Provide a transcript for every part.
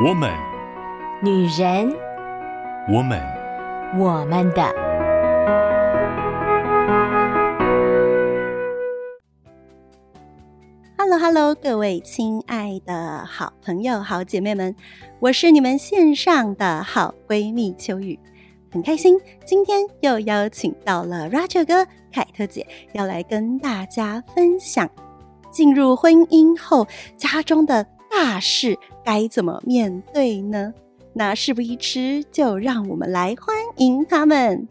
我们，女人，我们，我们的。Hello，Hello，hello, 各位亲爱的好朋友、好姐妹们，我是你们线上的好闺蜜秋雨，很开心今天又邀请到了 Roger 哥、凯特姐，要来跟大家分享进入婚姻后家中的大事该怎么面对呢？那事不宜迟，就让我们来欢迎他们。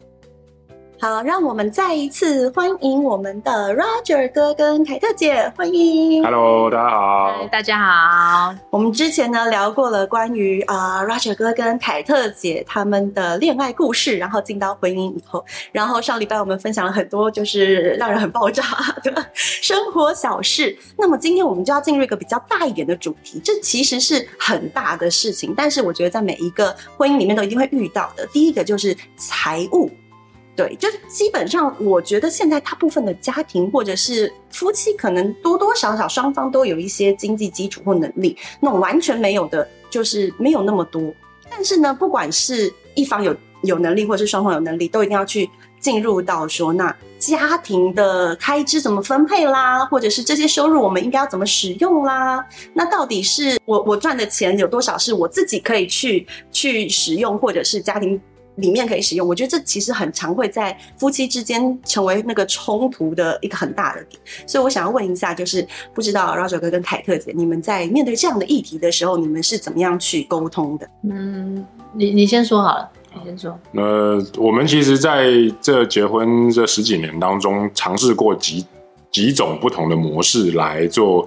好，让我们再一次欢迎我们的 Roger 哥跟凯特姐，欢迎。Hello，大家好。Hi, 大家好。我们之前呢聊过了关于啊、呃、Roger 哥跟凯特姐他们的恋爱故事，然后进到婚姻以后，然后上礼拜我们分享了很多就是让人很爆炸的生活小事。那么今天我们就要进入一个比较大一点的主题，这其实是很大的事情，但是我觉得在每一个婚姻里面都一定会遇到的。第一个就是财务。对，就是基本上，我觉得现在大部分的家庭或者是夫妻，可能多多少少双方都有一些经济基础或能力，那种完全没有的，就是没有那么多。但是呢，不管是一方有有能力，或者是双方有能力，都一定要去进入到说，那家庭的开支怎么分配啦，或者是这些收入我们应该要怎么使用啦？那到底是我我赚的钱有多少是我自己可以去去使用，或者是家庭？里面可以使用，我觉得这其实很常会在夫妻之间成为那个冲突的一个很大的点，所以我想要问一下，就是不知道 Roger 哥跟凯特姐，你们在面对这样的议题的时候，你们是怎么样去沟通的？嗯，你你先说好了，你先说。呃，我们其实在这结婚这十几年当中，尝试过几几种不同的模式来做。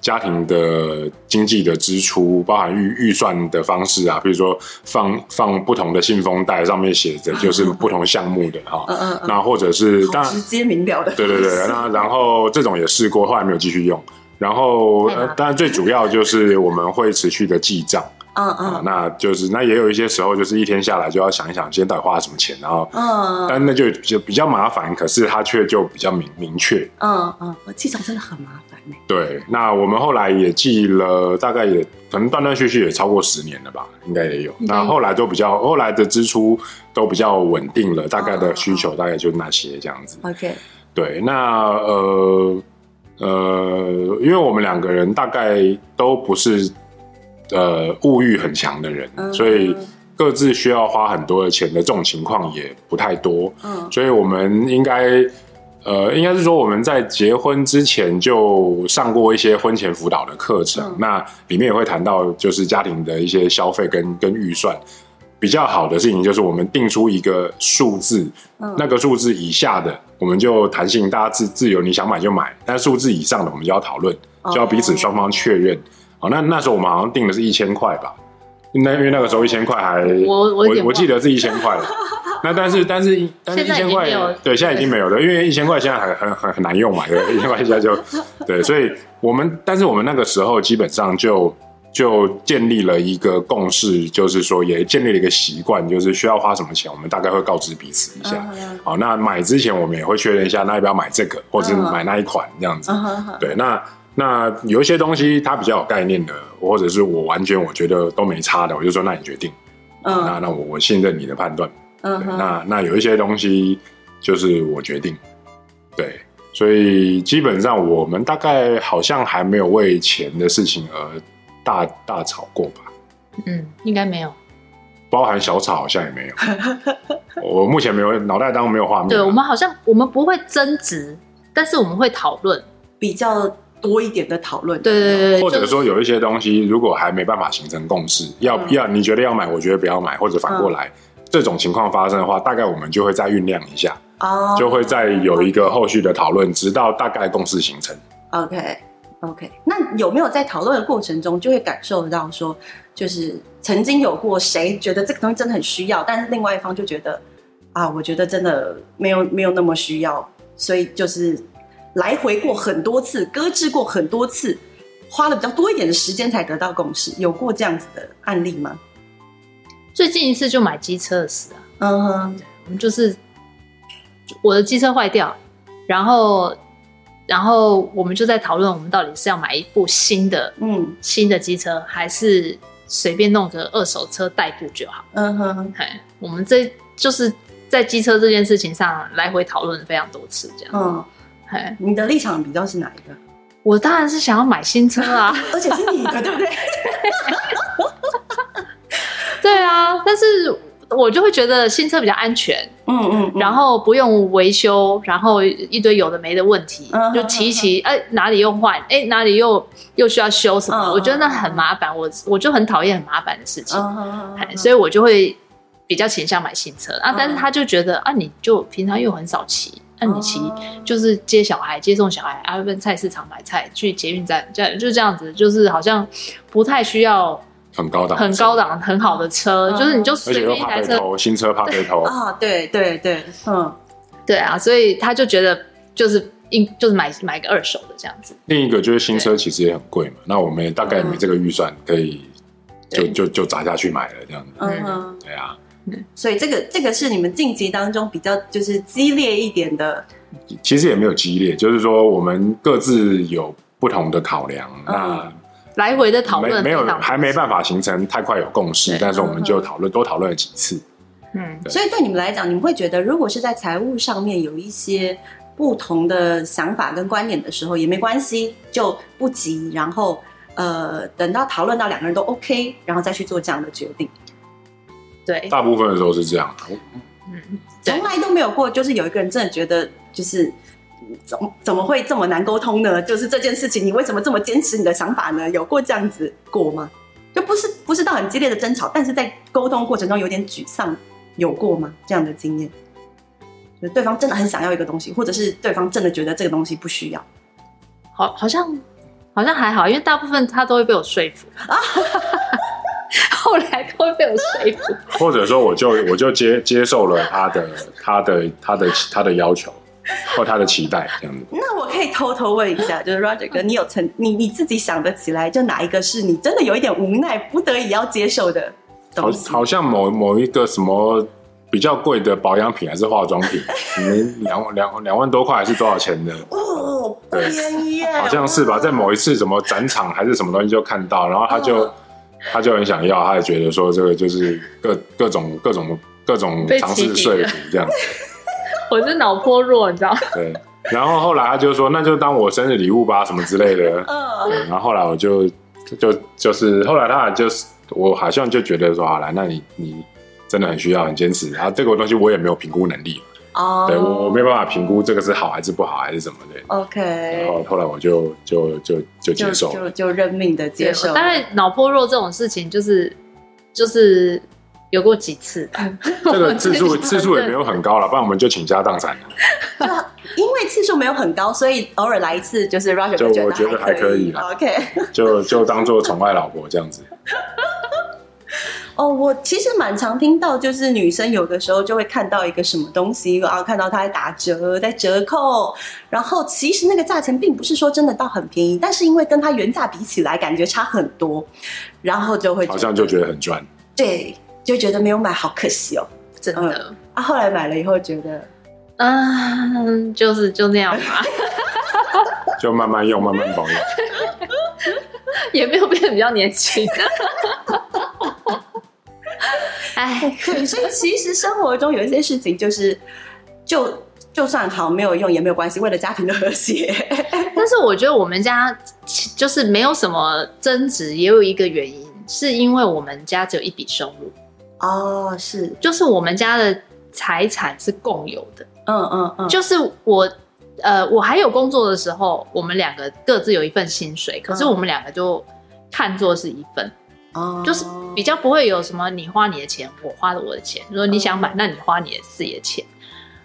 家庭的经济的支出，包含预预算的方式啊，比如说放放不同的信封袋，上面写着 就是不同项目的哈，嗯嗯，那或者是当然直接明了的，对对对，那然后这种也试过，后来没有继续用，然后呃，当然最主要就是我们会持续的记账。嗯嗯，那就是那也有一些时候，就是一天下来就要想一想，今天到底花了什么钱，然后嗯，但那就就比较麻烦，可是它却就比较明明确。嗯嗯，我记账真的很麻烦呢。对，那我们后来也记了，大概也可能断断续续也超过十年了吧，应该也有。那后来都比较，后来的支出都比较稳定了，大概的需求大概就那些这样子。OK，对，那呃呃，因为我们两个人大概都不是。呃，物欲很强的人，嗯，所以各自需要花很多的钱的这种情况也不太多。嗯，所以我们应该，呃，应该是说我们在结婚之前就上过一些婚前辅导的课程，嗯，那里面也会谈到就是家庭的一些消费跟跟预算。比较好的事情就是我们定出一个数字，嗯，那个数字以下的我们就弹性，大家自自由，你想买就买，但数字以上的我们就要讨论，就要彼此双方确认。哦，那那时候我们好像定的是一千块吧，那因为那个时候一千块还我我记得是一千块。那但是但是但是一千块对，现在已经没有了，因为一千块现在还很很很难用嘛，对，一千块现在就 对，所以我们但是我们那个时候基本上就就建立了一个共识，就是说也建立了一个习惯，就是需要花什么钱，我们大概会告知彼此一下。好，那买之前我们也会确认一下，那要不要买这个，或者是买那一款这样子。对，那。那有一些东西他比较有概念的，或者是我完全我觉得都没差的，我就说那你决定。嗯，那那我我信任你的判断。嗯，那那有一些东西就是我决定。对，所以基本上我们大概好像还没有为钱的事情而大大吵过吧？嗯，应该没有。包含小吵好像也没有。我目前没有脑袋当中没有画面。对，我们好像我们不会争执，但是我们会讨论比较。多一点的讨论，对对对，或者说有一些东西，如果还没办法形成共识，嗯、要要你觉得要买，我觉得不要买，或者反过来，嗯、这种情况发生的话，大概我们就会再酝酿一下，哦，就会再有一个后续的讨论，直到大概共识形成。OK OK，那有没有在讨论的过程中，就会感受得到说，就是曾经有过谁觉得这个东西真的很需要，但是另外一方就觉得啊，我觉得真的没有没有那么需要，所以就是。来回过很多次，搁置过很多次，花了比较多一点的时间才得到共识，有过这样子的案例吗？最近一次就买机车的事啊，嗯哼，我们就是我的机车坏掉，然后然后我们就在讨论，我们到底是要买一部新的，嗯，新的机车，还是随便弄个二手车代步就好。嗯哼，哎，我们这就是在机车这件事情上来回讨论非常多次，这样。嗯，哎，你的立场比较是哪一个？我当然是想要买新车啊，而且是你的，对不对？对啊，但是我就会觉得新车比较安全，嗯嗯，然后不用维修，然后一堆有的没的问题，嗯、就骑一骑，哎、嗯，哪里又坏，哎，哪里又又需要修什么，嗯、我觉得那很麻烦，我我就很讨厌很麻烦的事情，所以我就会比较倾向买新车啊。但是他就觉得啊，你就平常又很少骑。那、啊、你骑就是接小孩、接送小孩，啊，跟菜市场买菜，去捷运站，这样就这样子，就是好像不太需要很高档、很高档、很好的车，嗯、就是你就随便一台车，新车怕被偷啊，对对对，嗯，对啊，所以他就觉得就是应就是买买个二手的这样子。另一个就是新车其实也很贵嘛，那我们也大概没这个预算可以就就就砸下去买了这样子，嗯，对啊。所以这个这个是你们晋级当中比较就是激烈一点的，其实也没有激烈，就是说我们各自有不同的考量，嗯、那来回的讨论没有还没办法形成太快有共识，但是我们就讨论、嗯、多讨论了几次，嗯，所以对你们来讲，你们会觉得如果是在财务上面有一些不同的想法跟观点的时候也没关系，就不急，然后呃等到讨论到两个人都 OK，然后再去做这样的决定。对，大部分的时候是这样。嗯，从来都没有过，就是有一个人真的觉得，就是怎怎么会这么难沟通呢？就是这件事情，你为什么这么坚持你的想法呢？有过这样子过吗？就不是不是到很激烈的争吵，但是在沟通过程中有点沮丧，有过吗？这样的经验，就对方真的很想要一个东西，或者是对方真的觉得这个东西不需要，好，好像好像还好，因为大部分他都会被我说服啊。后来都会被我说服，或者说我就我就接接受了他的他的他的他的要求或他的期待这样子。那我可以偷偷问一下，就是 Roger 哥，你有曾你你自己想得起来，就哪一个是你真的有一点无奈不得已要接受的东西？好，好像某某一个什么比较贵的保养品还是化妆品，你两两两万多块还是多少钱的？哦，对，便宜耶，好像是吧？在某一次什么展场还是什么东西就看到，然后他就。哦他就很想要，他也觉得说这个就是各各种各种各种尝试说服这样子。我是脑波弱，你知道？对。然后后来他就说，那就当我生日礼物吧，什么之类的。嗯。然后后来我就就就是后来他就是我好像就觉得说，好了，那你你真的很需要，很坚持。然后这个东西我也没有评估能力。哦，对我我没办法评估这个是好还是不好还是什么的。OK，然后后来我就就就就接受，就就认命的接受。大概脑波弱这种事情，就是就是有过几次，这个 次数次数也没有很高了，不然我们就倾家荡产了。就因为次数没有很高，所以偶尔来一次，就是 Roger 就我觉得还可以了。OK，就就当做宠爱老婆这样子。哦，我其实蛮常听到，就是女生有的时候就会看到一个什么东西，然后看到它在打折，在折扣，然后其实那个价钱并不是说真的到很便宜，但是因为跟它原价比起来，感觉差很多，然后就会好像就觉得很赚，对，就觉得没有买好可惜哦，真的。嗯、啊，后来买了以后觉得，嗯，就是就那样吧，就慢慢用，慢慢保养，也没有变得比较年轻。哎，对，所以其实生活中有一些事情，就是就就算好没有用也没有关系，为了家庭的和谐。但是我觉得我们家就是没有什么争执，也有一个原因，是因为我们家只有一笔收入。哦，是，就是我们家的财产是共有的。嗯嗯嗯，就是我呃，我还有工作的时候，我们两个各自有一份薪水，可是我们两个就看作是一份。哦，就是比较不会有什么你花你的钱，我花了我的钱。如果你想买，那你花你的自己的钱。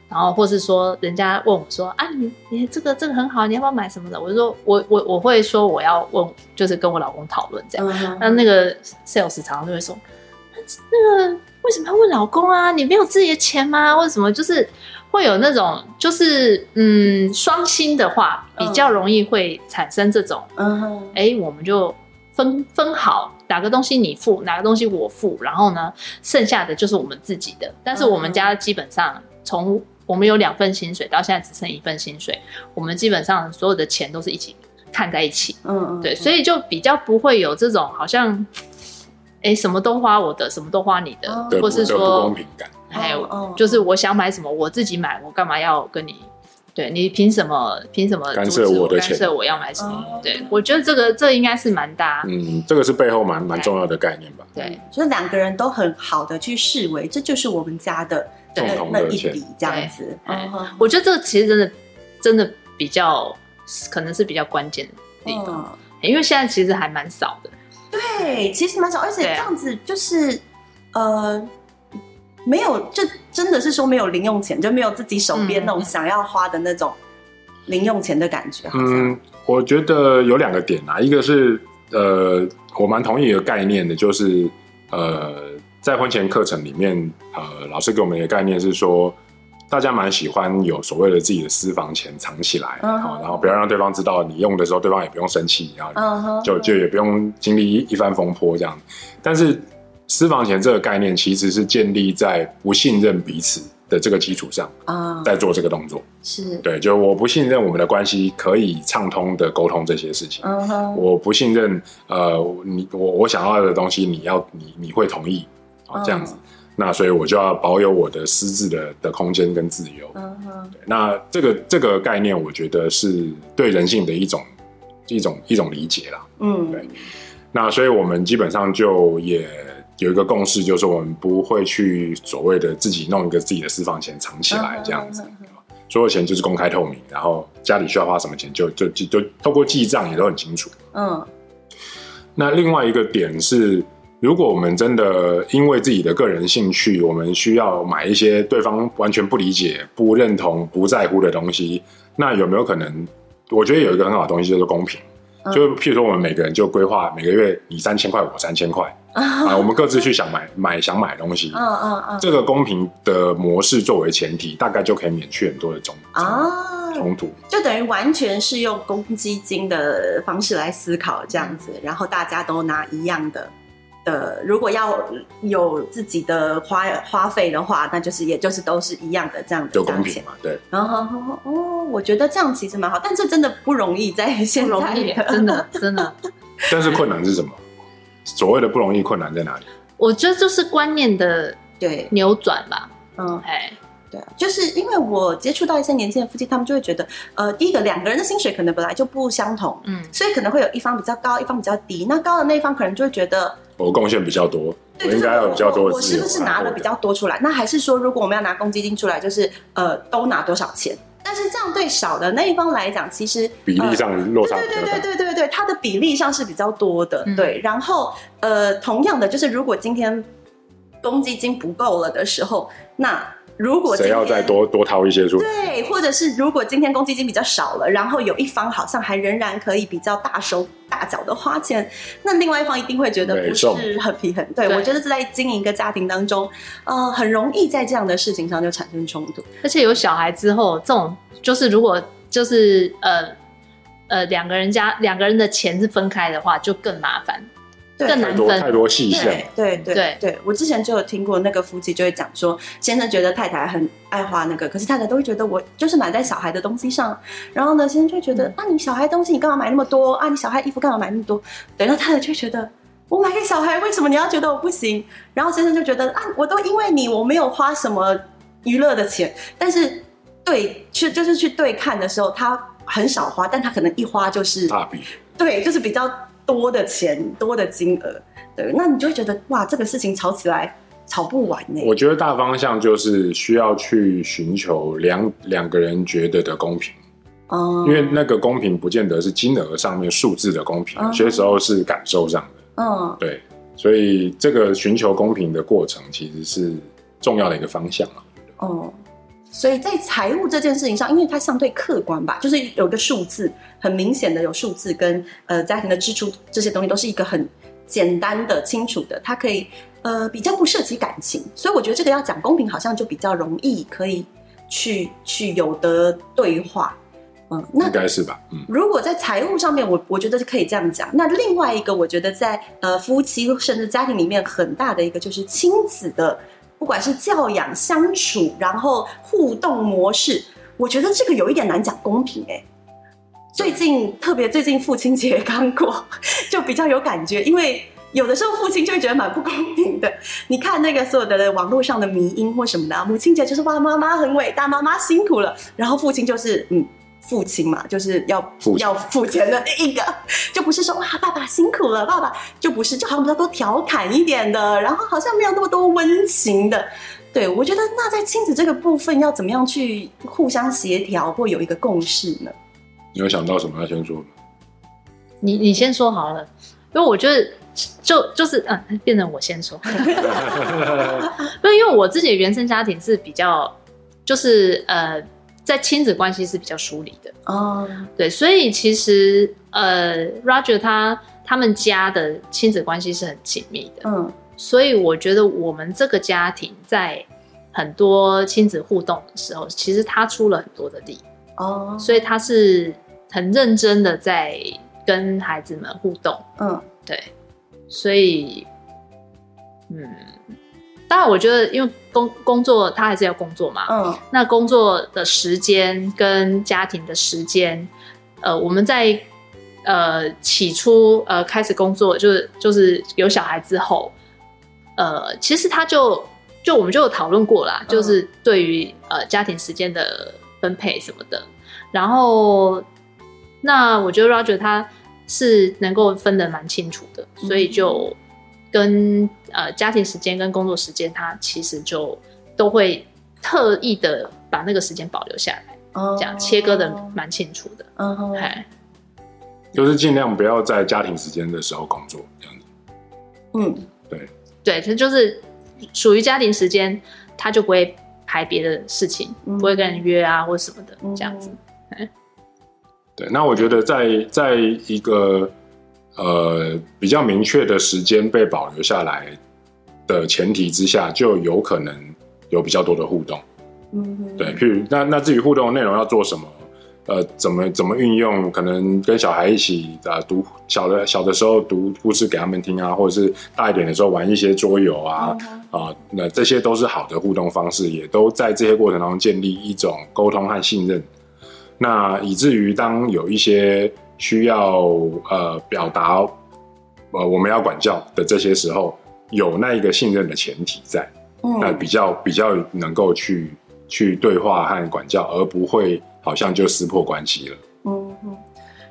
然后或是说，人家问我说啊，你你这个这个很好，你要不要买什么的？我就说我我我会说我要问，就是跟我老公讨论这样。那那个 sales 常常就会说，那个为什么要问老公啊？你没有自己的钱吗？为什么？就是会有那种就是嗯双薪的话，比较容易会产生这种嗯，哎，我们就分分好。哪个东西你付，哪个东西我付，然后呢，剩下的就是我们自己的。但是我们家基本上从我们有两份薪水到现在只剩一份薪水，我们基本上所有的钱都是一起看在一起。嗯嗯，对，所以就比较不会有这种好像，哎，什么都花我的，什么都花你的，或是说不公平感。还有就是我想买什么我自己买，我干嘛要跟你？对，你凭什么？凭什么干涉我的钱？干涉我要买什么？对，我觉得这个这应该是蛮大。嗯，这个是背后蛮蛮重要的概念吧？对，就是两个人都很好的去视为这就是我们家的共同的一笔这样子。嗯，我觉得这个其实真的真的比较可能是比较关键的地方，因为现在其实还蛮少的。对，其实蛮少，而且这样子就是呃。没有，就真的是说没有零用钱，就没有自己手边那种想要花的那种零用钱的感觉。嗯，我觉得有两个点啊，一个是呃，我蛮同意一个概念的，就是呃，在婚前课程里面，呃，老师给我们一个概念是说，大家蛮喜欢有所谓的自己的私房钱藏起来，嗯、然后不要让对方知道你用的时候，对方也不用生气，然后就就也不用经历一一番风波这样，但是。私房钱这个概念其实是建立在不信任彼此的这个基础上啊，在做这个动作。是。对，就我不信任我们的关系可以畅通的沟通这些事情，我不信任呃你我我想要的东西你要你你会同意啊这样子，那所以我就要保有我的私自的的空间跟自由，嗯哼，那这个这个概念我觉得是对人性的一种一种一种理解啦，嗯，对，那所以我们基本上就也。有一个共识，就是我们不会去所谓的自己弄一个自己的私房钱藏起来这样子，所有钱就是公开透明，然后家里需要花什么钱就就就就透过记账也都很清楚。嗯。那另外一个点是，如果我们真的因为自己的个人兴趣，我们需要买一些对方完全不理解、不认同、不在乎的东西，那有没有可能？我觉得有一个很好的东西，就是公平。就譬如说，我们每个人就规划每个月你三千块，我三千块啊，我们各自去想买买想买东西，嗯嗯嗯，这个公平的模式作为前提，大概就可以免去很多的冲啊冲突，就等于完全是用公积金的方式来思考这样子，然后大家都拿一样的。的，如果要有自己的花花费的话，那就是也就是都是一样的这样的就公平嘛，对。然后哦，我觉得这样其实蛮好，但这真的不容易，在现在真的真的。但是困难是什么？所谓的不容易，困难在哪里？我觉得就是观念的对扭转吧。嗯，哎，对啊，就是因为我接触到一些年轻的夫妻，他们就会觉得，呃，第一个两个人的薪水可能本来就不相同，嗯，所以可能会有一方比较高，一方比较低。那高的那一方可能就会觉得。我贡献比较多，我应该有比较多的资源。我是不是拿了比较多出来？那还是说，如果我们要拿公积金出来，就是呃，都拿多少钱？但是这样对少的那一方来讲，其实比例上落差。对对对对对对，它的比例上是比较多的。对，然后呃，同样的，就是如果今天公积金不够了的时候，那。如果谁要再多多掏一些出来，对，或者是如果今天公积金比较少了，然后有一方好像还仍然可以比较大手大脚的花钱，那另外一方一定会觉得不是很平衡。对，对，我觉得是在经营一个家庭当中，呃，很容易在这样的事情上就产生冲突。而且有小孩之后，这种就是如果就是呃呃两个人家两个人的钱是分开的话，就更麻烦。对更难分，太多细项。对对对对，我之前就有听过那个夫妻就会讲说，先生觉得太太很爱花那个，可是太太都会觉得我就是买在小孩的东西上，然后呢，先生就会觉得、嗯、啊，你小孩东西你干嘛买那么多啊？你小孩衣服干嘛买那么多？对，那太太就会觉得我买给小孩，为什么你要觉得我不行？然后先生就觉得啊，我都因为你我没有花什么娱乐的钱，但是对去就是去对看的时候，他很少花，但他可能一花就是大笔，对，就是比较。多的钱，多的金额，对，那你就会觉得哇，这个事情吵起来吵不完呢。我觉得大方向就是需要去寻求两两个人觉得的公平，哦、嗯，因为那个公平不见得是金额上面数字的公平，有些时候是感受上的，嗯，对，所以这个寻求公平的过程其实是重要的一个方向啊，哦、嗯。所以在财务这件事情上，因为它相对客观吧，就是有个数字，很明显的有数字跟呃家庭的支出这些东西都是一个很简单的、清楚的，它可以呃比较不涉及感情，所以我觉得这个要讲公平，好像就比较容易可以去去有的对话，嗯，那应该是吧，嗯。如果在财务上面，我我觉得是可以这样讲。那另外一个，我觉得在呃夫妻甚至家庭里面很大的一个就是亲子的。不管是教养、相处，然后互动模式，我觉得这个有一点难讲公平哎。最近特别最近父亲节刚过，就比较有感觉，因为有的时候父亲就会觉得蛮不公平的。你看那个所有的网络上的迷因或什么的，母亲节就是哇，妈妈很伟大，妈妈辛苦了，然后父亲就是嗯。父亲嘛，就是要要付钱的那一个，就不是说哇，爸爸辛苦了，爸爸就不是，就好像比较多调侃一点的，然后好像没有那么多温情的。对，我觉得那在亲子这个部分要怎么样去互相协调或有一个共识呢？你有想到什么要先说吗？你你先说好了，因为我觉得就就是嗯，变成我先说，因 为 因为我自己的原生家庭是比较就是呃。在亲子关系是比较疏离的。哦，对，所以其实呃，Roger 他他们家的亲子关系是很紧密的，嗯，所以我觉得我们这个家庭在很多亲子互动的时候，其实他出了很多的力。哦，所以他是很认真的在跟孩子们互动，嗯，对，所以嗯。当然，我觉得因为工工作，他还是要工作嘛。嗯。那工作的时间跟家庭的时间，呃，我们在呃起初呃开始工作，就是就是有小孩之后，呃，其实他就就我们就有讨论过啦，嗯、就是对于呃家庭时间的分配什么的。然后，那我觉得 Roger 他是能够分得蛮清楚的，所以就。嗯跟呃家庭时间跟工作时间，他其实就都会特意的把那个时间保留下来，哦、这样切割的蛮清楚的。嗯哼，就是尽量不要在家庭时间的时候工作这样子。嗯，对，对，他就是属于家庭时间，他就不会排别的事情，嗯、不会跟人约啊或什么的这样子。嗯、对，那我觉得在在一个。呃，比较明确的时间被保留下来的前提之下，就有可能有比较多的互动。嗯，对，譬如那那至于互动的内容要做什么，呃，怎么怎么运用，可能跟小孩一起啊读小的小的时候读故事给他们听啊，或者是大一点的时候玩一些桌游啊，啊，那这些都是好的互动方式，也都在这些过程当中建立一种沟通和信任。那以至于当有一些。需要呃表达呃我们要管教的这些时候，有那一个信任的前提在，嗯，那比较比较能够去去对话和管教，而不会好像就撕破关系了。嗯嗯，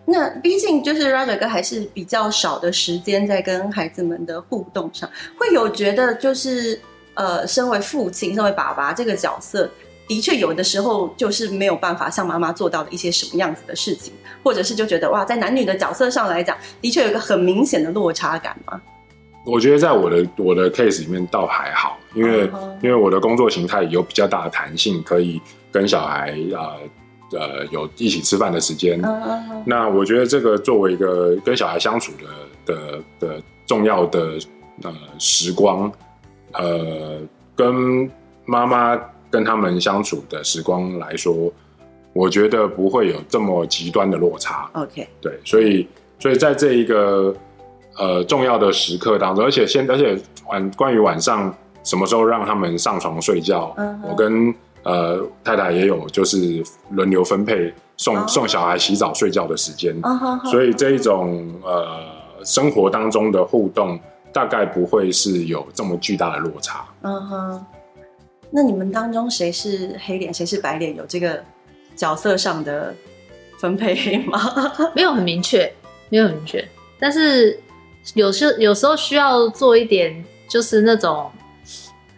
那毕竟就是 Roger 哥还是比较少的时间在跟孩子们的互动上，会有觉得就是呃，身为父亲、身为爸爸这个角色。的确，有的时候就是没有办法像妈妈做到的一些什么样子的事情，或者是就觉得哇，在男女的角色上来讲，的确有一个很明显的落差感嘛。我觉得在我的我的 case 里面倒还好，因为、uh huh. 因为我的工作形态有比较大的弹性，可以跟小孩啊呃，呃有一起吃饭的时间。Uh huh. 那我觉得这个作为一个跟小孩相处的的的重要的呃时光，呃，跟妈妈。跟他们相处的时光来说，我觉得不会有这么极端的落差。OK，对，所以，所以在这一个呃重要的时刻当中，而且现而且晚关于晚上什么时候让他们上床睡觉，uh huh. 我跟呃太太也有就是轮流分配送、uh huh. 送小孩洗澡睡觉的时间，uh huh. 所以这一种呃生活当中的互动大概不会是有这么巨大的落差。嗯哼、uh。那你们当中谁是黑脸，谁是白脸？有这个角色上的分配吗？没有很明确，没有很明确。但是有时有时候需要做一点，就是那种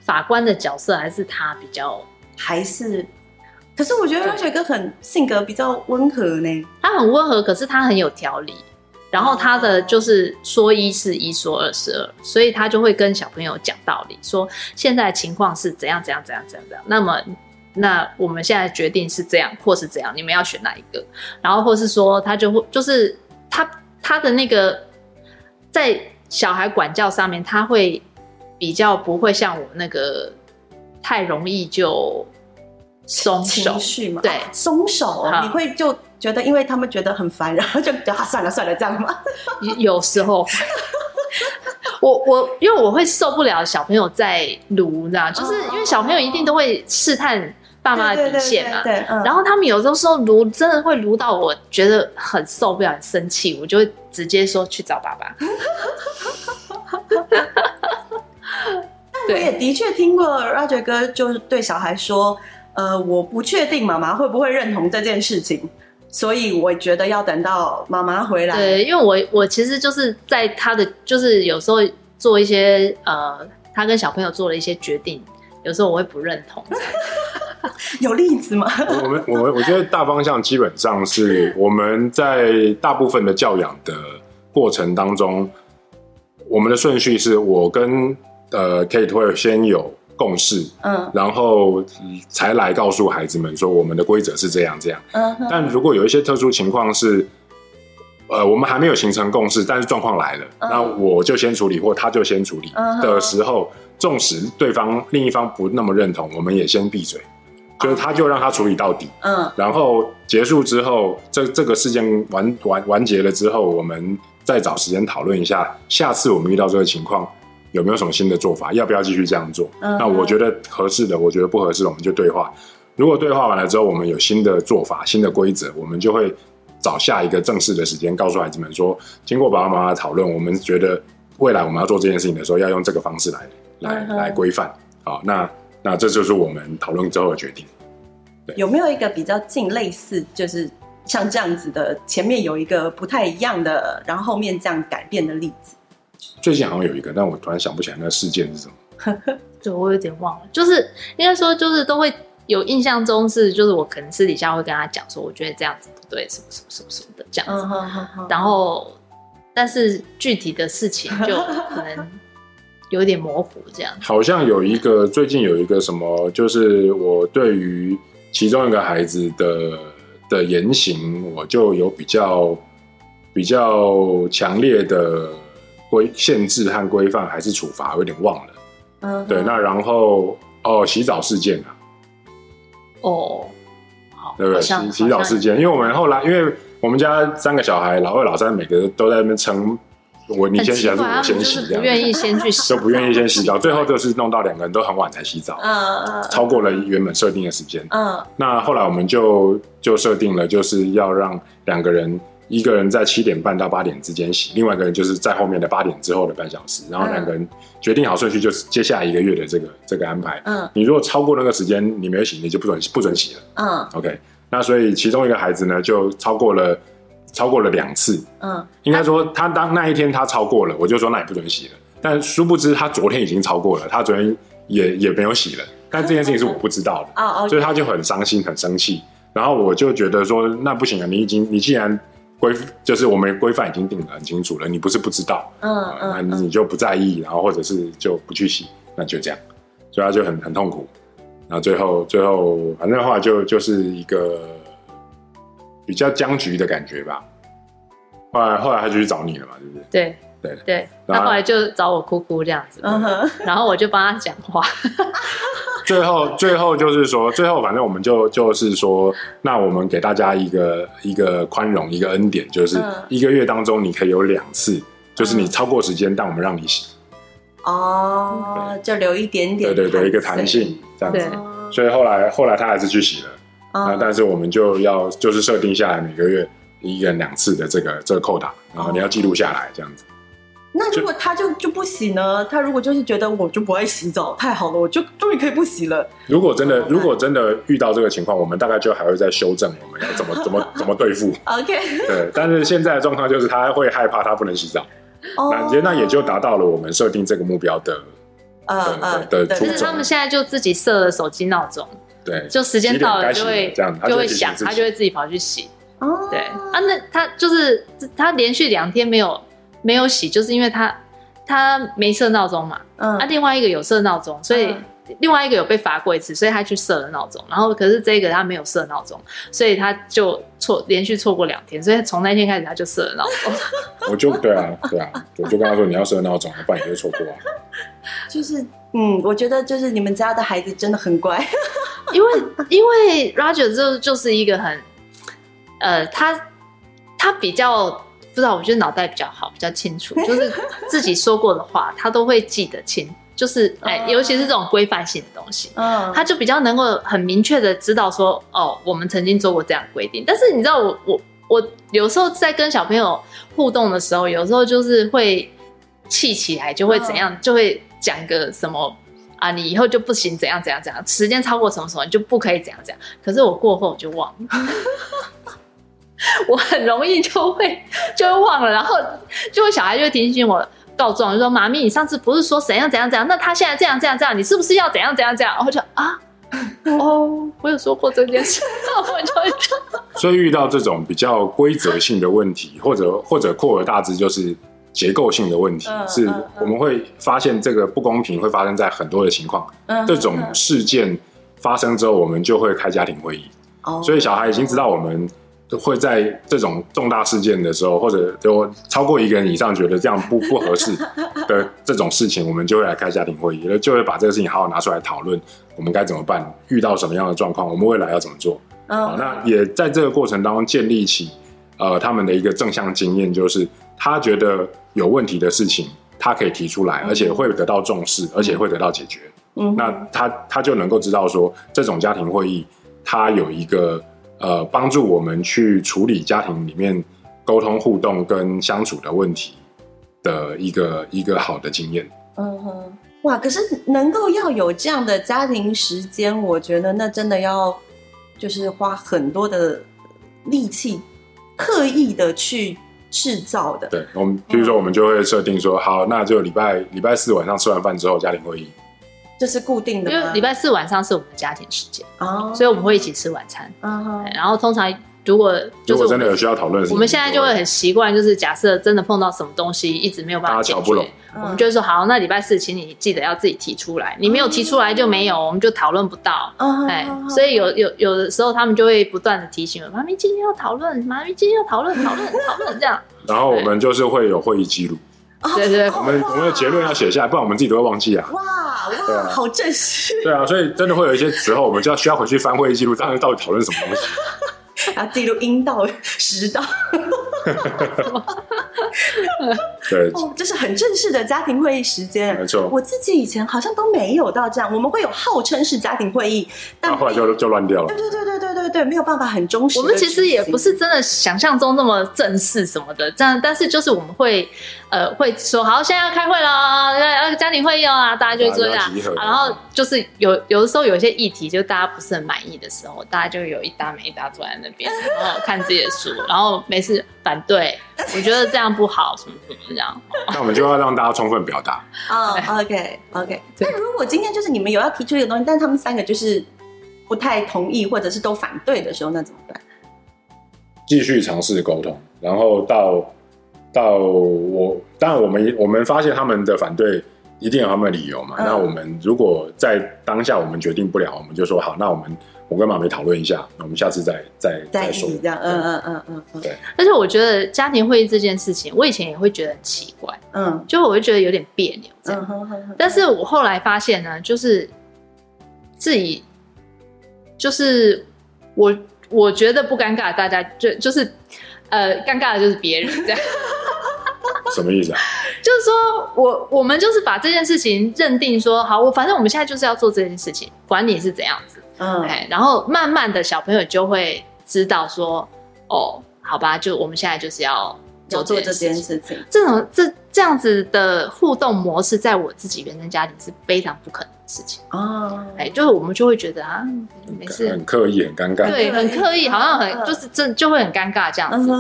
法官的角色，还是他比较，还是？可是我觉得 Roger 哥很性格比较温和呢。他很温和，可是他很有条理。然后他的就是说一是一，说二是二，所以他就会跟小朋友讲道理，说现在情况是怎样怎样怎样怎样怎样。那么，那我们现在决定是这样或是怎样，你们要选哪一个？然后或是说他就会就是他他的那个在小孩管教上面，他会比较不会像我那个太容易就松手情绪嘛？对，松手，好你会就。觉得因为他们觉得很烦，然后就觉得啊算了算了这样吗？有时候，我我因为我会受不了小朋友在撸，你知道就是因为小朋友一定都会试探爸妈的底线嘛。对，然后他们有的时候撸真的会撸到我觉得很受不了、很生气，我就会直接说去找爸爸。但我 也的确听过 Roger 哥就是对小孩说，呃，我不确定妈妈会不会认同这件事情，所以我觉得要等到妈妈回来。对，因为我我其实就是在他的就是有时候做一些呃，他跟小朋友做了一些决定，有时候我会不认同。有例子吗？我们我们我觉得大方向基本上是我们在大部分的教养的过程当中，我们的顺序是我跟呃 Kate 会先有共识，嗯，然后才来告诉孩子们说我们的规则是这样这样，嗯，但如果有一些特殊情况是，呃，我们还没有形成共识，但是状况来了，嗯，那我就先处理或他就先处理的时候，纵使对方另一方不那么认同，我们也先闭嘴。就是他，就让他处理到底。嗯，然后结束之后，这这个事件完完完结了之后，我们再找时间讨论一下，下次我们遇到这个情况有没有什么新的做法，要不要继续这样做？嗯，那我觉得合适的，我觉得不合适的，我们就对话。如果对话完了之后，我们有新的做法、新的规则，我们就会找下一个正式的时间，告诉孩子们说，经过爸爸妈妈讨论，我们觉得未来我们要做这件事情的时候，要用这个方式来来来规范。好，那。那这就是我们讨论之后的决定。有没有一个比较近类似，就是像这样子的，前面有一个不太一样的，然后后面这样改变的例子？最近好像有一个，但我突然想不起来那个事件是什么。对，我有点忘了。就是应该说，就是都会有印象中是，就是我可能私底下会跟他讲说，我觉得这样子不对，什么什么什么什么的这样子。嗯、哼哼哼然后，但是具体的事情就可能。有点模糊，这样好像有一个最近有一个什么，就是我对于其中一个孩子的的言行，我就有比较比较强烈的规限制和规范，还是处罚，有点忘了。嗯，对，那然后哦，洗澡事件啊，哦，好，对不对？洗洗澡事件，因为我们后来，因为我们家三个小孩，老二、老三，每个都在那边称。我你先洗还是我先洗？不愿意先去 洗，都不愿意先洗澡，最后就是弄到两个人都很晚才洗澡，嗯，超过了原本设定的时间，嗯，那后来我们就就设定了，就是要让两个人，一个人在七点半到八点之间洗，另外一个人就是在后面的八点之后的半小时，然后两个人决定好顺序，就是接下来一个月的这个这个安排，嗯，你如果超过那个时间你没有洗，你就不准不准洗了，嗯，OK，那所以其中一个孩子呢就超过了。超过了两次，嗯，应该说他当那一天他超过了，我就说那也不准洗了。但殊不知他昨天已经超过了，他昨天也也没有洗了。但这件事情是我不知道的，哦哦，所以他就很伤心很生气。然后我就觉得说那不行啊，你已经你既然规就是我们规范已经定得很清楚了，你不是不知道，嗯嗯，那你就不在意，然后或者是就不去洗，那就这样，所以他就很很痛苦。然后最后最后反正的话就就是一个。比较僵局的感觉吧，后来后来他就去找你了嘛，对不对？对对对，他后来就找我哭哭这样子，然后我就帮他讲话。最后最后就是说，最后反正我们就就是说，那我们给大家一个一个宽容，一个恩典，就是一个月当中你可以有两次，就是你超过时间，但我们让你洗。哦，就留一点点，对对对，一个弹性这样子。所以后来后来他还是去洗了。那但是我们就要就是设定下来每个月一人两次的这个这个扣打，然后你要记录下来这样子。那如果他就就不洗呢？他如果就是觉得我就不爱洗澡，太好了，我就终于可以不洗了。如果真的如果真的遇到这个情况，我们大概就还会再修正我们要怎么 怎么怎么对付。OK。对，但是现在的状况就是他会害怕他不能洗澡，那那也就达到了我们设定这个目标的呃呃的。其实他们现在就自己设了手机闹钟。对，就时间到了就会这样就会想，他就会自己跑去洗。哦，对啊，那他就是他连续两天没有没有洗，就是因为他他没设闹钟嘛。嗯，啊，另外一个有设闹钟，所以另外一个有被罚过一次，所以他去设了闹钟。然后可是这个他没有设闹钟，所以他就错连续错过两天，所以从那天开始他就设了闹钟。我就对啊对啊，我就跟他说你要设闹钟，不然你就会错过啊。就是嗯，我觉得就是你们家的孩子真的很乖。因为因为 Roger 就就是一个很，呃，他他比较不知道，我觉得脑袋比较好，比较清楚，就是自己说过的话，他都会记得清，就是哎，尤其是这种规范性的东西，嗯，他就比较能够很明确的知道说，哦，我们曾经做过这样规定。但是你知道我，我我我有时候在跟小朋友互动的时候，有时候就是会气起来就会怎样，就会讲个什么啊，你以后就不行，怎样怎样怎样，时间超过什么什么你就不可以怎样怎样。可是我过后就忘了，我很容易就会 就会忘了，然后就会小孩就会提醒我告状，就说妈咪，你上次不是说怎样怎样怎样，那他现在这样这样这样，你是不是要怎样怎样怎样？然后就啊。哦，我有说过这件事，我就。所以遇到这种比较规则性的问题，或者或者扩而大之就是结构性的问题，嗯、是我们会发现这个不公平会发生在很多的情况。嗯、这种事件发生之后，我们就会开家庭会议。哦、所以小孩已经知道我们。会在这种重大事件的时候，或者就超过一个人以上觉得这样不不合适 的这种事情，我们就会来开家庭会议，就会把这个事情好好拿出来讨论，我们该怎么办？遇到什么样的状况，我们未来要怎么做？啊、哦，那也在这个过程当中建立起呃他们的一个正向经验，就是他觉得有问题的事情，他可以提出来，而且会得到重视，而且会得到解决。嗯，那他他就能够知道说，这种家庭会议，他有一个。呃，帮助我们去处理家庭里面沟通互动跟相处的问题的一个一个好的经验。嗯哼，哇！可是能够要有这样的家庭时间，我觉得那真的要就是花很多的力气，刻意的去制造的。对，我们比如说，我们就会设定说，嗯、好，那就礼拜礼拜四晚上吃完饭之后家庭会议。这是固定的，因为礼拜四晚上是我们的家庭时间哦，所以我们会一起吃晚餐。嗯，然后通常如果如果真的有需要讨论，我们现在就会很习惯，就是假设真的碰到什么东西一直没有办法解决，我们就会说好，那礼拜四请你记得要自己提出来，你没有提出来就没有，我们就讨论不到。哎，所以有有有的时候他们就会不断的提醒我，妈咪今天要讨论，妈咪今天要讨论讨论讨论这样。然后我们就是会有会议记录。对对，我们我们的结论要写下来，不然我们自己都会忘记啊。哇哇，好正式。对啊，所以真的会有一些时候，我们就要需要回去翻会议记录，看看到底讨论什么东西。啊，记录阴道、食道。对，这是很正式的家庭会议时间。没错，我自己以前好像都没有到这样。我们会有号称是家庭会议，但后来就就乱掉了。对对对对对对对，没有办法很忠实。我们其实也不是真的想象中那么正式什么的，这样，但是就是我们会呃会说好，现在要开会了，要要家庭会议啊，大家就这样。然后就是有有的时候有一些议题，就大家不是很满意的时候，大家就有一搭没一搭坐在那边，然后看自己的书，然后没事反对，我觉得这样不好，什么什么这样。那我们就要让大家充分表达。哦、oh,，OK OK。那如果今天就是你们有要提出一个东西，但他们三个就是不太同意，或者是都反对的时候，那怎么办？继续尝试沟通，然后到到我，当然我们我们发现他们的反对一定有他们的理由嘛。嗯、那我们如果在当下我们决定不了，我们就说好，那我们。我跟妈咪讨论一下，那我们下次再再再说这样，嗯嗯嗯嗯嗯，对。但是我觉得家庭会议这件事情，我以前也会觉得很奇怪，嗯，就我会觉得有点别扭这样。嗯，但是我后来发现呢，就是自己就是我我觉得不尴尬，大家就就是呃尴尬的就是别人这样。什么意思啊？就是说我我们就是把这件事情认定说好，我反正我们现在就是要做这件事情，管你是怎样子。嗯，哎，然后慢慢的小朋友就会知道说，哦，好吧，就我们现在就是要做这件事情。这种这这样子的互动模式，在我自己原生家庭是非常不可能的事情哦。哎，就是我们就会觉得啊，没事，很刻意，很尴尬，对，很刻意，好像很就是这就会很尴尬这样子。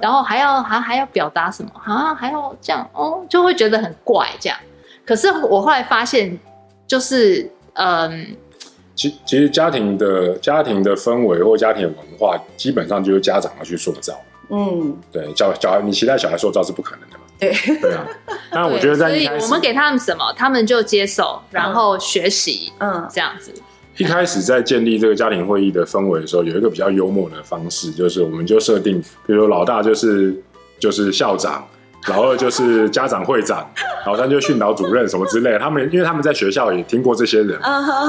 然后还要还还要表达什么啊？还要这样哦，就会觉得很怪这样。可是我后来发现，就是嗯。其其实家庭的家庭的氛围或家庭的文化，基本上就是家长要去塑造。嗯，对，小小孩你期待小孩塑造是不可能的嘛。对 对啊。但我觉得在一开始，所以我们给他们什么，他们就接受，然后学习，嗯，这样子。一开始在建立这个家庭会议的氛围的时候，有一个比较幽默的方式，就是我们就设定，比如说老大就是就是校长。老二就是家长会长，老三就是训导主任什么之类的。他们因为他们在学校也听过这些人，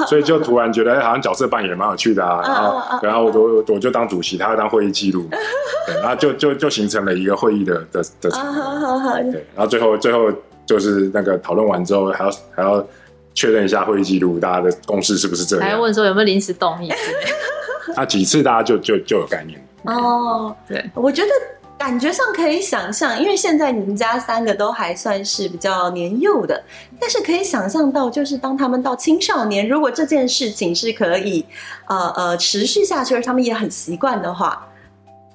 所以就突然觉得好像角色扮演蛮有趣的啊。然后，然后我就我就当主席，他要当会议记录，对，然后就就就形成了一个会议的的的场面。对，然后最后最后就是那个讨论完之后，还要还要确认一下会议记录，大家的共识是不是这样？还要问说有没有临时动议？那几次大家就就就有概念。哦，对，我觉得。感觉上可以想象，因为现在你们家三个都还算是比较年幼的，但是可以想象到，就是当他们到青少年，如果这件事情是可以呃呃持续下去，而他们也很习惯的话。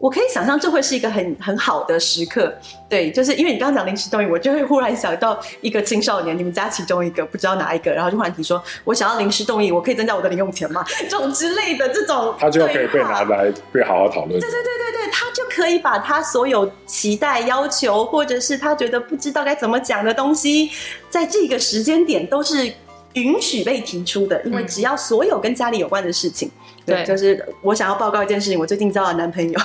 我可以想象这会是一个很很好的时刻，对，就是因为你刚刚讲临时动议，我就会忽然想到一个青少年，你们家其中一个不知道哪一个，然后就忽然提说，我想要临时动议，我可以增加我的零用钱吗？这种之类的这种，他就可以被拿来被好好讨论。对对对对可以把他所有期待、要求，或者是他觉得不知道该怎么讲的东西，在这个时间点都是允许被提出的，因为只要所有跟家里有关的事情。嗯对，就是我想要报告一件事情，我最近交了男朋友。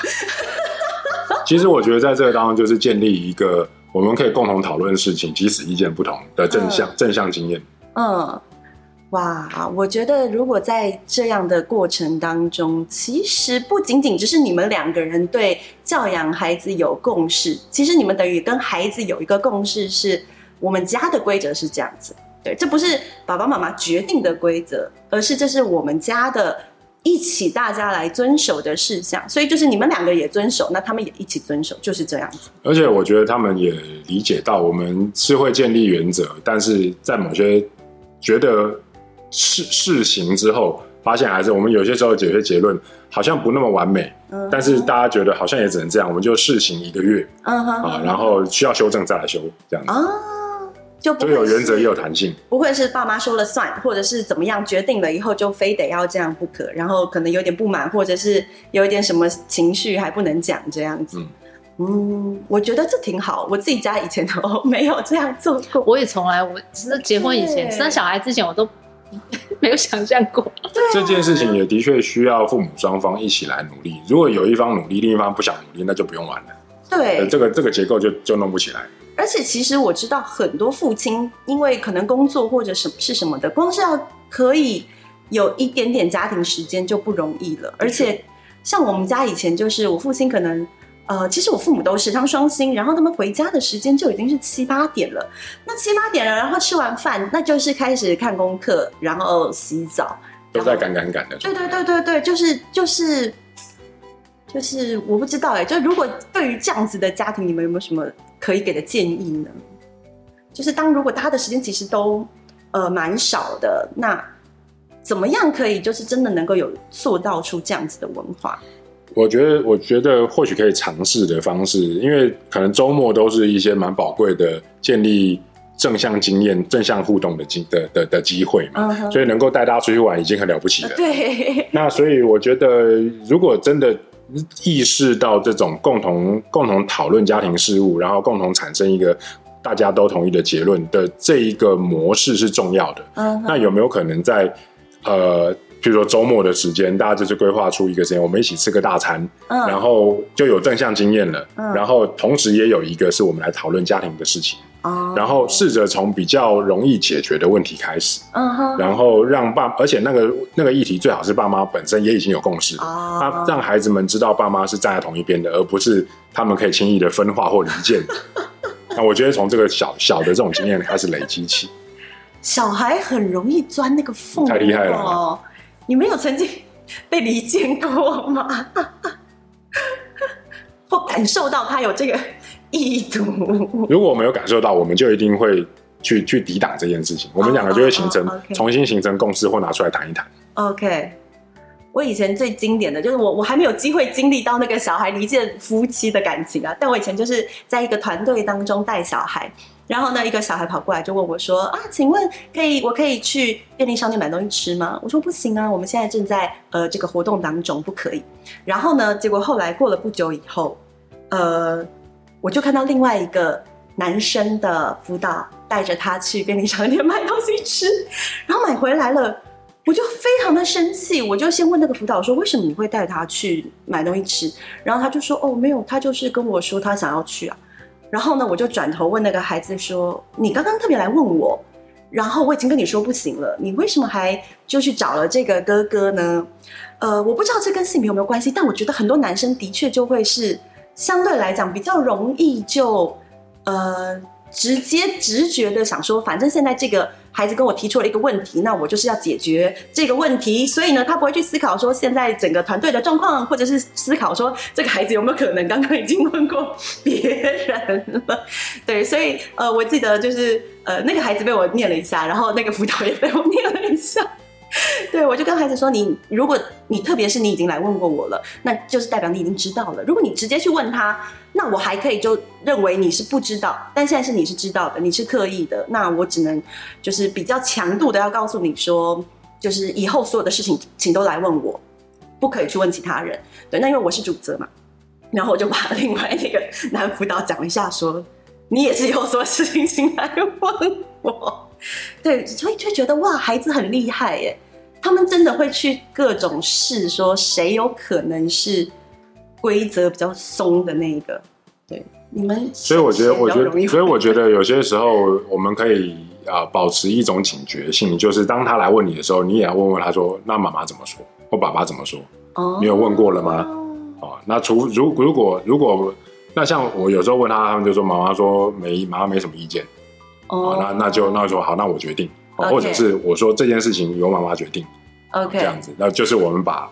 其实我觉得在这个当中，就是建立一个我们可以共同讨论事情，即使意见不同的正向、嗯、正向经验。嗯，哇，我觉得如果在这样的过程当中，其实不仅仅只是你们两个人对教养孩子有共识，其实你们等于跟孩子有一个共识，是我们家的规则是这样子。对，这不是爸爸妈妈决定的规则，而是这是我们家的。一起大家来遵守的事项，所以就是你们两个也遵守，那他们也一起遵守，就是这样子。而且我觉得他们也理解到，我们是会建立原则，但是在某些觉得试试行之后，发现还是我们有些时候有些结论好像不那么完美，嗯，但是大家觉得好像也只能这样，我们就试行一个月，嗯哼，啊，然后需要修正再来修，这样子。啊就不有原则也有弹性，不会是爸妈说了算，或者是怎么样决定了以后就非得要这样不可，然后可能有点不满，或者是有一点什么情绪还不能讲这样子。嗯，嗯，我觉得这挺好，我自己家以前都 没有这样做过，我也从来我其实结婚以前生小孩之前我都 没有想象过。这件事情也的确需要父母双方一起来努力，如果有一方努力，另一方不想努力，那就不用玩了。对，这个这个结构就就弄不起来。而且其实我知道很多父亲，因为可能工作或者什么是什么的，光是要可以有一点点家庭时间就不容易了。而且像我们家以前就是我父亲可能，呃，其实我父母都是他们双薪，然后他们回家的时间就已经是七八点了。那七八点了，然后吃完饭，那就是开始看功课，然后洗澡，都在赶赶赶的。对对对对对，就是就是就是我不知道哎，就如果对于这样子的家庭，你们有没有什么？可以给的建议呢，就是当如果大家的时间其实都呃蛮少的，那怎么样可以就是真的能够有塑造出这样子的文化？我觉得，我觉得或许可以尝试的方式，因为可能周末都是一些蛮宝贵的建立正向经验、正向互动的机的的的机会嘛，uh -huh. 所以能够带大家出去玩已经很了不起了。对，那所以我觉得如果真的。意识到这种共同共同讨论家庭事务，然后共同产生一个大家都同意的结论的这一个模式是重要的。嗯，那有没有可能在呃，比如说周末的时间，大家就是规划出一个时间，我们一起吃个大餐，嗯，然后就有正向经验了。嗯，然后同时也有一个是我们来讨论家庭的事情。哦然后试着从比较容易解决的问题开始，嗯哼，然后让爸，而且那个那个议题最好是爸妈本身也已经有共识，啊，让孩子们知道爸妈是站在同一边的，而不是他们可以轻易的分化或离间。那我觉得从这个小小的这种经验开始累积起，小孩很容易钻那个缝，太厉害了哦！你没有曾经被离间过吗？或感受到他有这个？意图，如果我没有感受到，我们就一定会去去抵挡这件事情。我们两个就会形成、oh, oh, oh, okay. 重新形成共识，或拿出来谈一谈。OK，我以前最经典的就是我我还没有机会经历到那个小孩离间夫妻的感情啊，但我以前就是在一个团队当中带小孩，然后呢，一个小孩跑过来就问我说：“啊，请问可以我可以去便利商店买东西吃吗？”我说：“不行啊，我们现在正在呃这个活动当中，不可以。”然后呢，结果后来过了不久以后，呃。我就看到另外一个男生的辅导带着他去便利商店买东西吃，然后买回来了，我就非常的生气，我就先问那个辅导说，为什么你会带他去买东西吃？然后他就说哦，没有，他就是跟我说他想要去啊。然后呢，我就转头问那个孩子说，你刚刚特别来问我，然后我已经跟你说不行了，你为什么还就去找了这个哥哥呢？呃，我不知道这跟性别有没有关系，但我觉得很多男生的确就会是。相对来讲比较容易就，呃，直接直觉的想说，反正现在这个孩子跟我提出了一个问题，那我就是要解决这个问题，所以呢，他不会去思考说现在整个团队的状况，或者是思考说这个孩子有没有可能刚刚已经问过别人了。对，所以呃，我记得就是呃，那个孩子被我念了一下，然后那个辅导也被我念了一下。对，我就跟孩子说你：你如果你特别是你已经来问过我了，那就是代表你已经知道了。如果你直接去问他，那我还可以就认为你是不知道。但现在是你是知道的，你是刻意的，那我只能就是比较强度的要告诉你说，就是以后所有的事情请都来问我，不可以去问其他人。对，那因为我是主责嘛，然后我就把另外那个男辅导讲一下说，你也是以后所事情请来问我。对，所以就觉得哇，孩子很厉害耶。他们真的会去各种试，说谁有可能是规则比较松的那一个？对，你们。所以我觉得，我觉得，所以我觉得有些时候我们可以啊保持一种警觉性，就是当他来问你的时候，你也要问问他说：“那妈妈怎么说？或爸爸怎么说？”哦，你有问过了吗？哦，那除如如果如果那像我有时候问他，他们就说妈妈说没妈妈没什么意见。哦，那那就那就好，那我决定。或者是我说这件事情由妈妈决定，OK，这样子，那就是我们把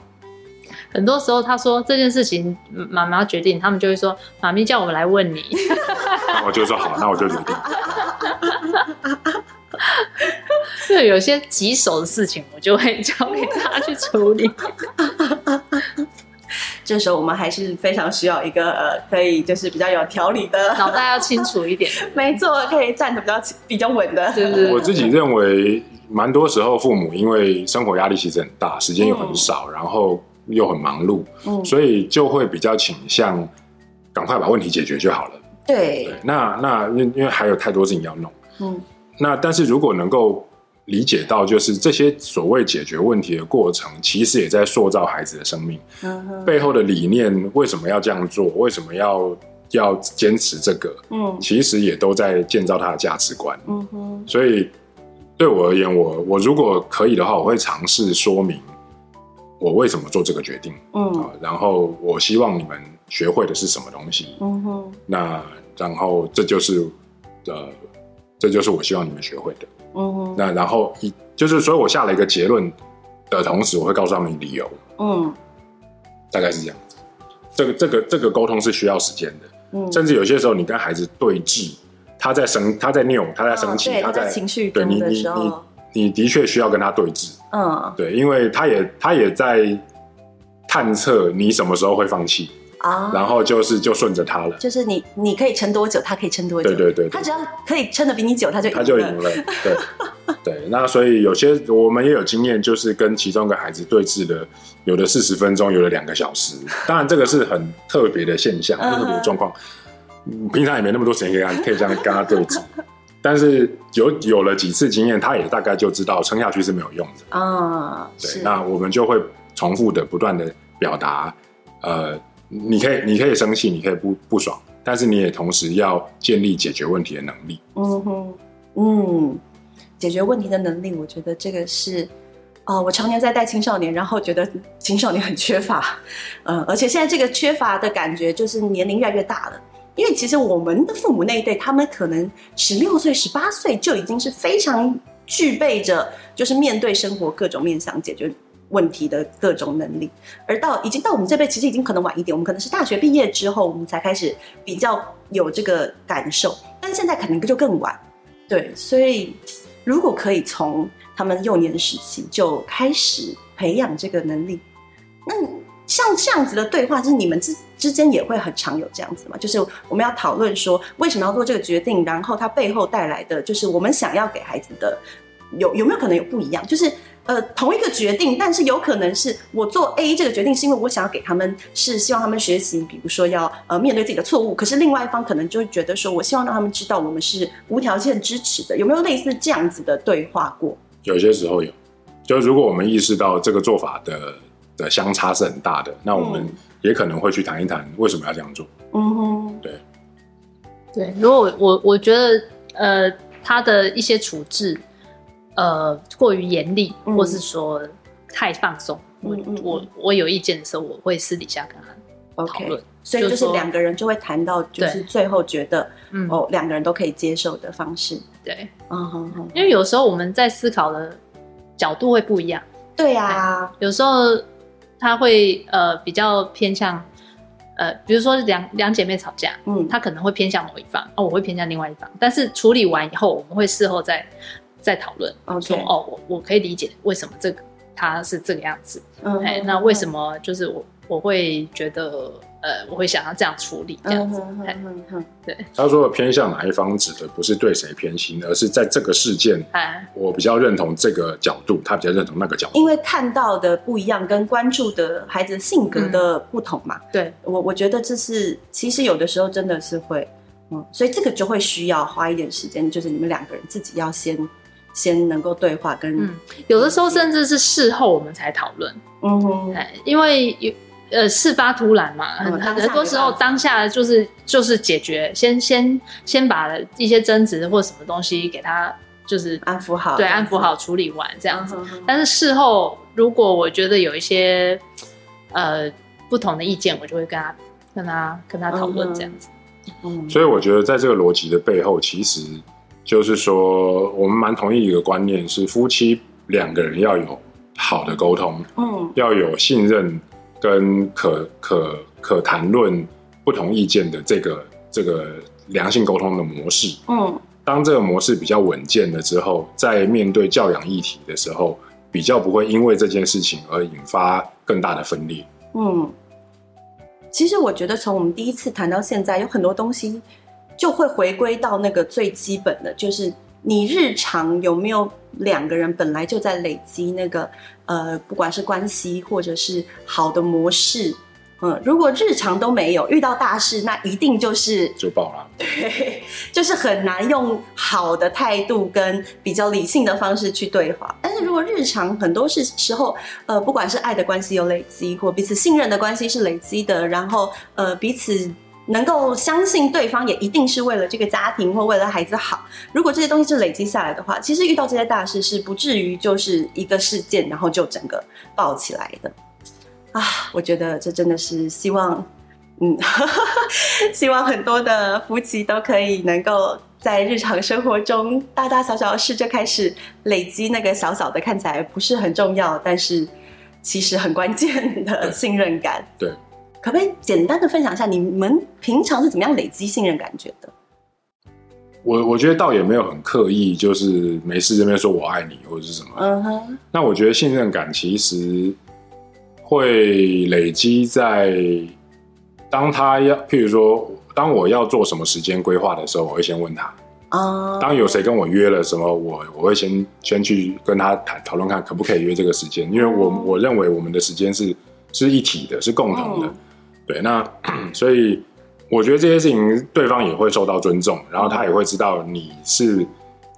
很多时候他说这件事情妈妈决定，他们就会说妈咪叫我们来问你，那我就说好，那我就决定。对，有些棘手的事情，我就会交给他去处理。这时候我们还是非常需要一个呃，可以就是比较有条理的 脑袋要清楚一点。没错，可以站得比较比较稳的。对对对。我自己认为，蛮多时候父母因为生活压力其实很大，时间又很少，嗯、然后又很忙碌，嗯，所以就会比较倾向赶快把问题解决就好了。对。对，那那因因为还有太多事情要弄，嗯，那但是如果能够。理解到，就是这些所谓解决问题的过程，其实也在塑造孩子的生命。嗯，背后的理念为什么要这样做？为什么要要坚持这个？嗯，其实也都在建造他的价值观。嗯哼，所以对我而言，我我如果可以的话，我会尝试说明我为什么做这个决定。嗯，然后我希望你们学会的是什么东西。嗯哼，那然后这就是呃，这就是我希望你们学会的。嗯，那然后一就是，所以我下了一个结论的同时，我会告诉他们理由。嗯，大概是这样子。这个这个这个沟通是需要时间的。嗯，甚至有些时候，你跟孩子对峙，他在生，他在拗，他在生气，他在情绪对你你你你的确需要跟他对峙。嗯，对，因为他也他也在探测你什么时候会放弃。啊，然后就是就顺着他了，就是你你可以撑多久，他可以撑多久，对对对，他只要可以撑的比你久，他就他就赢了，对 对。那所以有些我们也有经验，就是跟其中一个孩子对峙的，有的四十分钟，有的两个小时。当然这个是很特别的现象，特别的状况。平常也没那么多时间可以跟可以这样跟他对峙，但是有有了几次经验，他也大概就知道撑下去是没有用的啊。对，那我们就会重复的不断的表达，呃。你可以，你可以生气，你可以不不爽，但是你也同时要建立解决问题的能力。嗯哼，嗯，解决问题的能力，我觉得这个是，哦，我常年在带青少年，然后觉得青少年很缺乏，嗯，而且现在这个缺乏的感觉就是年龄越来越大了，因为其实我们的父母那一代，他们可能十六岁、十八岁就已经是非常具备着，就是面对生活各种面向解决。问题的各种能力，而到已经到我们这辈，其实已经可能晚一点。我们可能是大学毕业之后，我们才开始比较有这个感受，但现在可能就更晚。对，所以如果可以从他们幼年时期就开始培养这个能力，那像这样子的对话，就是你们之之间也会很常有这样子嘛？就是我们要讨论说为什么要做这个决定，然后它背后带来的就是我们想要给孩子的有有没有可能有不一样？就是。呃，同一个决定，但是有可能是我做 A 这个决定，是因为我想要给他们，是希望他们学习，比如说要呃面对自己的错误。可是另外一方可能就会觉得说，我希望让他们知道我们是无条件支持的。有没有类似这样子的对话过？有些时候有，就如果我们意识到这个做法的的相差是很大的，那我们也可能会去谈一谈为什么要这样做。嗯哼，对，对。如果我我觉得呃他的一些处置。呃，过于严厉，或是说太放松，嗯、我我我有意见的时候，我会私底下跟他讨论。所以就是两个人就会谈到，就是最后觉得，哦，两个人都可以接受的方式。对，嗯哼哼。因为有时候我们在思考的角度会不一样。对呀，有时候他会呃比较偏向，呃，比如说两两姐妹吵架，嗯，他可能会偏向某一方，哦，我会偏向另外一方。但是处理完以后，我们会事后再再讨论，说哦，我我可以理解为什么这个他是这个样子，哎，那为什么就是我我会觉得。呃，我会想要这样处理，这样子。对。他说的偏向哪一方，指的不是对谁偏心，而是在这个事件，我比较认同这个角度，他比较认同那个角度。因为看到的不一样，跟关注的孩子性格的不同嘛。嗯、对我，我觉得这是其实有的时候真的是会，嗯，所以这个就会需要花一点时间，就是你们两个人自己要先先能够对话跟，跟、嗯、有的时候甚至是事后我们才讨论。嗯哼，因为有。呃，事发突然嘛，很很多时候当下就是就是解决，先先先把一些争执或什么东西给他就是安抚好，对，安抚好处理完这样子。但是事后如果我觉得有一些呃不同的意见，我就会跟他跟他跟他讨论这样子。嗯，所以我觉得在这个逻辑的背后，其实就是说我们蛮同意一个观念，是夫妻两个人要有好的沟通，嗯，要有信任。跟可可可谈论不同意见的这个这个良性沟通的模式，嗯，当这个模式比较稳健了之后，在面对教养议题的时候，比较不会因为这件事情而引发更大的分裂。嗯，其实我觉得从我们第一次谈到现在，有很多东西就会回归到那个最基本的，就是。你日常有没有两个人本来就在累积那个呃，不管是关系或者是好的模式，嗯，如果日常都没有，遇到大事那一定就是就爆了，对，就是很难用好的态度跟比较理性的方式去对话。但是如果日常很多事时候，呃，不管是爱的关系有累积，或彼此信任的关系是累积的，然后呃彼此。能够相信对方也一定是为了这个家庭或为了孩子好。如果这些东西是累积下来的话，其实遇到这些大事是不至于就是一个事件，然后就整个爆起来的。啊，我觉得这真的是希望，嗯，希望很多的夫妻都可以能够在日常生活中大大小小的事就开始累积那个小小的看起来不是很重要，但是其实很关键的信任感。对。对可不可以简单的分享一下你们平常是怎么样累积信任感觉的？我我觉得倒也没有很刻意，就是没事这边说我爱你或者是什么。嗯哼。那我觉得信任感其实会累积在当他要，譬如说，当我要做什么时间规划的时候，我会先问他。啊。当有谁跟我约了什么，我我会先先去跟他谈讨论看可不可以约这个时间，因为我我认为我们的时间是是一体的，是共同的。嗯对，那 所以我觉得这些事情对方也会受到尊重，然后他也会知道你是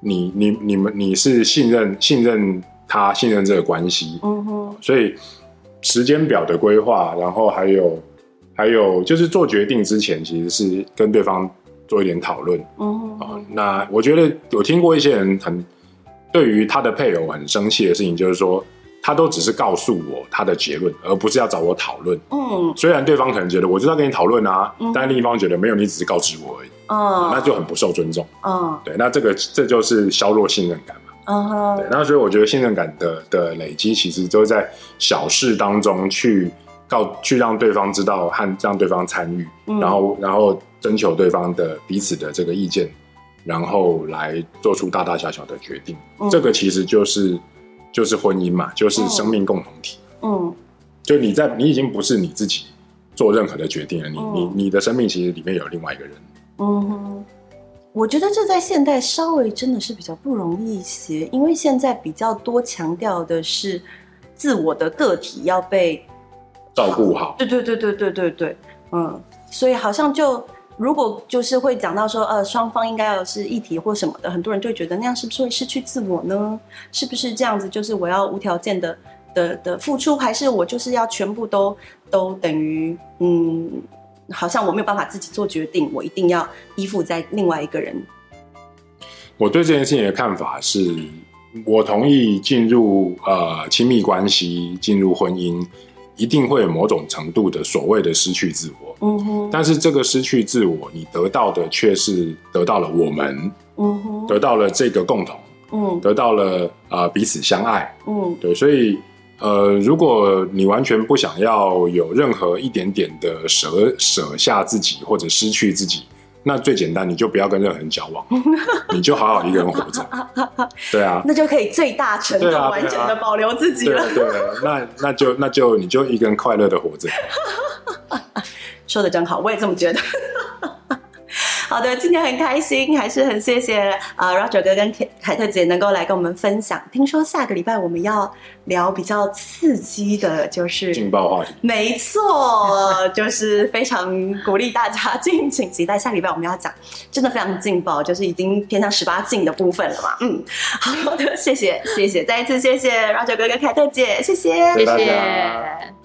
你你你们你是信任信任他信任这个关系，嗯哼，所以时间表的规划，然后还有还有就是做决定之前，其实是跟对方做一点讨论，嗯哼，啊，那我觉得有听过一些人很对于他的配偶很生气的事情，就是说。他都只是告诉我他的结论，而不是要找我讨论。嗯，虽然对方可能觉得我就要跟你讨论啊，嗯、但另一方觉得没有，你只是告知我而已。嗯，那就很不受尊重。嗯，对，那这个这就是削弱信任感嘛。嗯哼，对，那所以我觉得信任感的的累积，其实都在小事当中去告，去让对方知道和让对方参与，嗯、然后然后征求对方的彼此的这个意见，然后来做出大大小小的决定。嗯、这个其实就是。就是婚姻嘛，就是生命共同体。嗯，就你在，你已经不是你自己做任何的决定了。你、嗯、你你的生命其实里面有另外一个人。嗯哼，我觉得这在现代稍微真的是比较不容易一些，因为现在比较多强调的是自我的个体要被照顾好。对对对对对对对，嗯，所以好像就。如果就是会讲到说，呃，双方应该要是一体或什么的，很多人就会觉得那样是不是会失去自我呢？是不是这样子？就是我要无条件的的的付出，还是我就是要全部都都等于，嗯，好像我没有办法自己做决定，我一定要依附在另外一个人。我对这件事情的看法是，我同意进入呃亲密关系，进入婚姻。一定会有某种程度的所谓的失去自我。嗯哼。但是这个失去自我，你得到的却是得到了我们。嗯哼。得到了这个共同。嗯。得到了啊、呃、彼此相爱。嗯。对，所以呃，如果你完全不想要有任何一点点的舍舍下自己或者失去自己。那最简单，你就不要跟任何人交往，你就好好一个人活着。对啊，那就可以最大程度完整的保留自己了。对，那那就那就你就一个人快乐的活着。说的真好，我也这么觉得。好的，今天很开心，还是很谢谢呃 Roger 哥跟凯凯特姐能够来跟我们分享。听说下个礼拜我们要聊比较刺激的，就是劲爆话题。没错，就是非常鼓励大家敬请期待。下个礼拜我们要讲真的非常劲爆，就是已经偏向十八禁的部分了嘛。嗯，好的，谢谢谢谢，再一次谢谢 Roger 哥跟凯特姐，谢谢谢谢。